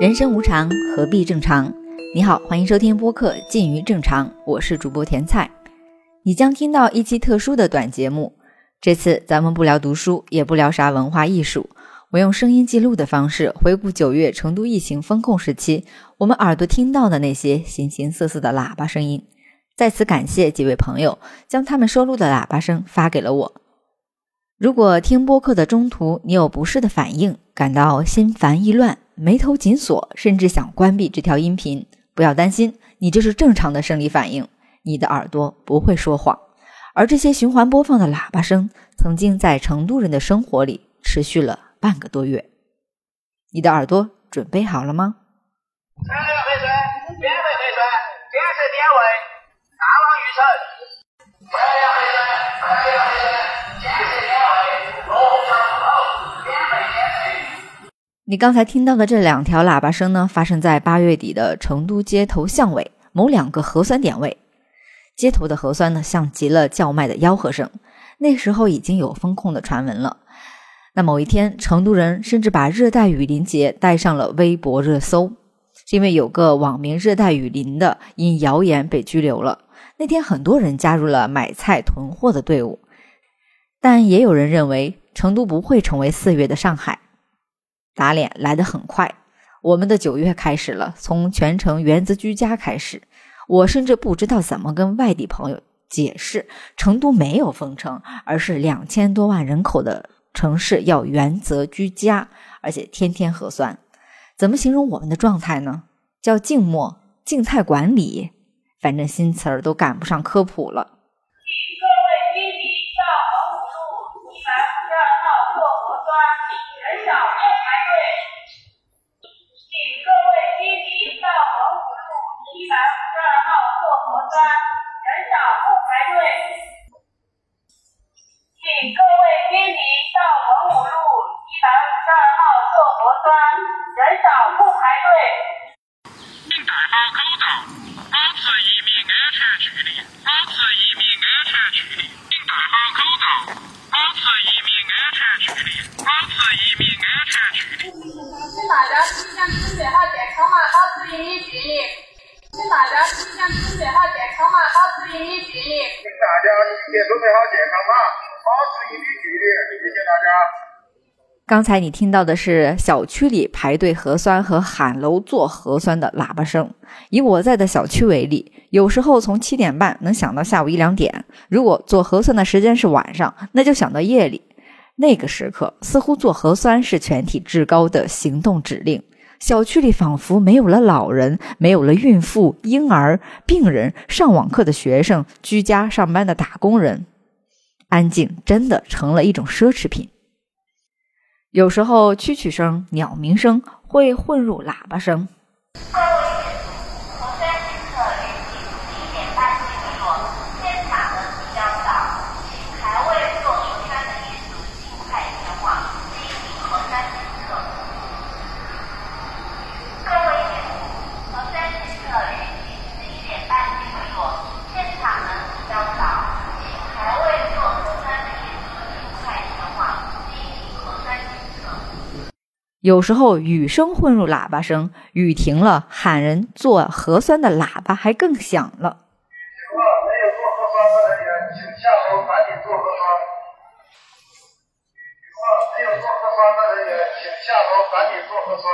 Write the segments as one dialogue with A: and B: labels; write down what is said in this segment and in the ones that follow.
A: 人生无常，何必正常？你好，欢迎收听播客《近于正常》，我是主播甜菜。你将听到一期特殊的短节目。这次咱们不聊读书，也不聊啥文化艺术，我用声音记录的方式回顾九月成都疫情封控时期，我们耳朵听到的那些形形色色的喇叭声音。在此感谢几位朋友将他们收录的喇叭声发给了我。如果听播客的中途你有不适的反应，感到心烦意乱、眉头紧锁，甚至想关闭这条音频，不要担心，你这是正常的生理反应，你的耳朵不会说谎。而这些循环播放的喇叭声，曾经在成都人的生活里持续了半个多月。你的耳朵准备好了吗？你刚才听到的这两条喇叭声呢，发生在八月底的成都街头巷尾某两个核酸点位。街头的核酸呢，像极了叫卖的吆喝声。那时候已经有风控的传闻了。那某一天，成都人甚至把热带雨林节带上了微博热搜，是因为有个网名“热带雨林”的因谣言被拘留了。那天，很多人加入了买菜囤货的队伍，但也有人认为成都不会成为四月的上海。打脸来得很快，我们的九月开始了，从全程原则居家开始。我甚至不知道怎么跟外地朋友解释，成都没有封城，而是两千多万人口的城市要原则居家，而且天天核酸。怎么形容我们的状态呢？叫静默、静态管理，反正新词儿都赶不上科普了。
B: 核酸，人少不排队。请各位居民到文武路一百五十二号做核酸，人少不排队。请
C: 戴好口罩，
D: 家提前准备好健康码，保持一米距离。
B: 谢谢大家。
A: 刚才你听到的是小区里排队核酸和喊楼做核酸的喇叭声。以我在的小区为例，有时候从七点半能响到下午一两点。如果做核酸的时间是晚上，那就响到夜里。那个时刻，似乎做核酸是全体至高的行动指令。小区里仿佛没有了老人，没有了孕妇、婴儿、病人、上网课的学生、居家上班的打工人，安静真的成了一种奢侈品。有时候蛐蛐声、鸟鸣声会混入喇叭声。
E: 各位核酸检测预计十一点半结束，现场人比较少，请还未做核酸的业主尽快前往进行核酸检测。各位业主，核酸检测预计十一点半结束，现场人比较少，请还未做核酸的业主尽快前往进行核酸检测。
A: 有时候雨声混入喇叭声，雨停了，喊人做核酸的喇叭还更响了。
B: 没有做核酸的人员，请下楼赶紧做核酸。没有做核酸的人员，请下楼赶紧做核酸。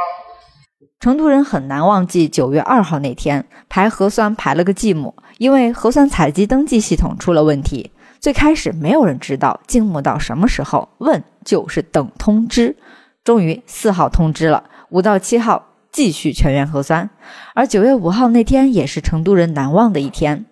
A: 成都人很难忘记九月二号那天排核酸排了个寂寞，因为核酸采集登记系统出了问题。最开始没有人知道静默到什么时候，问就是等通知。终于四号通知了，五到七号继续全员核酸。而九月五号那天也是成都人难忘的一天。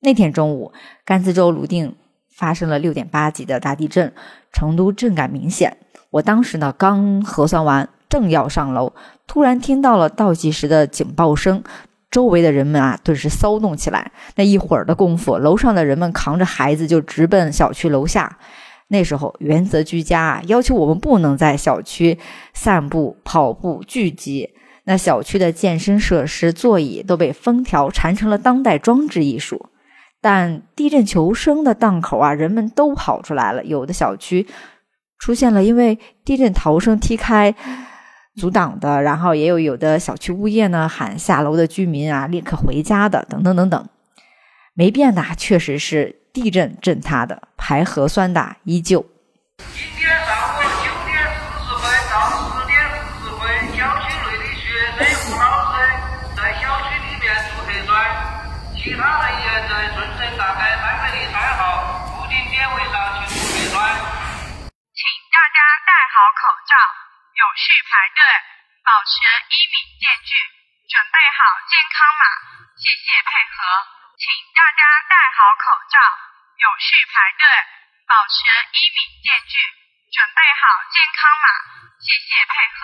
A: 那天中午，甘孜州泸定发生了六点八级的大地震，成都震感明显。我当时呢刚核酸完，正要上楼，突然听到了倒计时的警报声，周围的人们啊顿时骚动起来。那一会儿的功夫，楼上的人们扛着孩子就直奔小区楼下。那时候原则居家啊，要求我们不能在小区散步、跑步、聚集。那小区的健身设施、座椅都被封条缠成了当代装置艺术。但地震求生的档口啊，人们都跑出来了。有的小区出现了因为地震逃生踢开阻挡的，然后也有有的小区物业呢喊下楼的居民啊立刻回家的，等等等等。没变的确实是地震震塌的，排核酸的依旧。
C: 今天上午九点四十分到十点四十分，小区内的学生和老师在小区里面做核酸，其他人员在顺城大街三百零三号附近点位上去做核酸。
E: 请大家戴好口罩，有序排队，保持一米间距，准备好健康码，谢谢配合。请大家戴好口罩，有序排队，保持一米间距，准备好健康码，谢谢配合。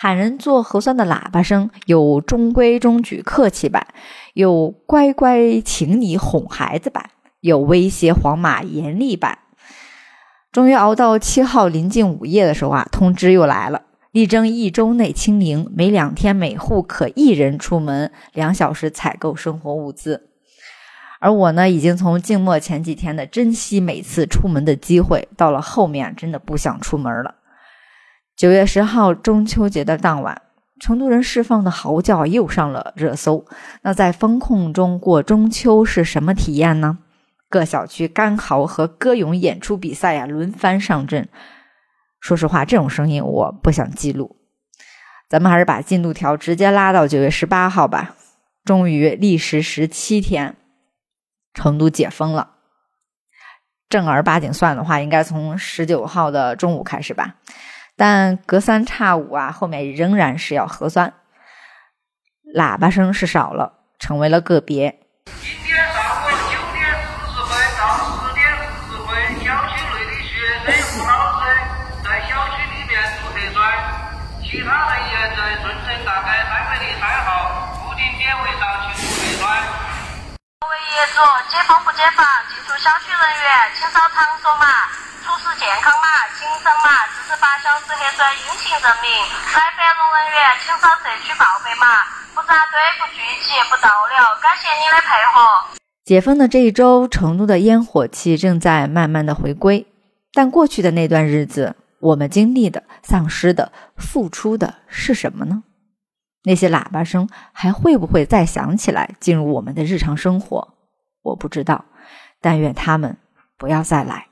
A: 喊人做核酸的喇叭声有中规中矩客气版，有乖乖请你哄孩子版，有威胁黄码严厉版。终于熬到七号临近午夜的时候啊，通知又来了，力争一周内清零，每两天每户可一人出门两小时采购生活物资。而我呢，已经从静默前几天的珍惜每次出门的机会，到了后面真的不想出门了。九月十号中秋节的当晚，成都人释放的嚎叫又上了热搜。那在风控中过中秋是什么体验呢？各小区干嚎和歌咏演出比赛呀轮番上阵。说实话，这种声音我不想记录。咱们还是把进度条直接拉到九月十八号吧。终于历时十七天，成都解封了。正儿八经算的话，应该从十九号的中午开始吧。但隔三差五啊，后面仍然是要核酸，喇叭声是少了，成为了个别。
C: 其他人员在顺城大街三百零三号固定点位上去做核酸。
E: 各位业主，解封不解封？进出小区人员请扫场所码、出示健康码、行程码、四十八小时核酸阴性证明。来繁荣人员请扫社区报备码。不扎堆、不聚集、不逗留，感谢您的配合。
A: 解封的这一周，成都的烟火气正在慢慢的回归。但过去的那段日子，我们经历的、丧失的、付出的是什么呢？那些喇叭声还会不会再响起来，进入我们的日常生活？我不知道，但愿他们不要再来。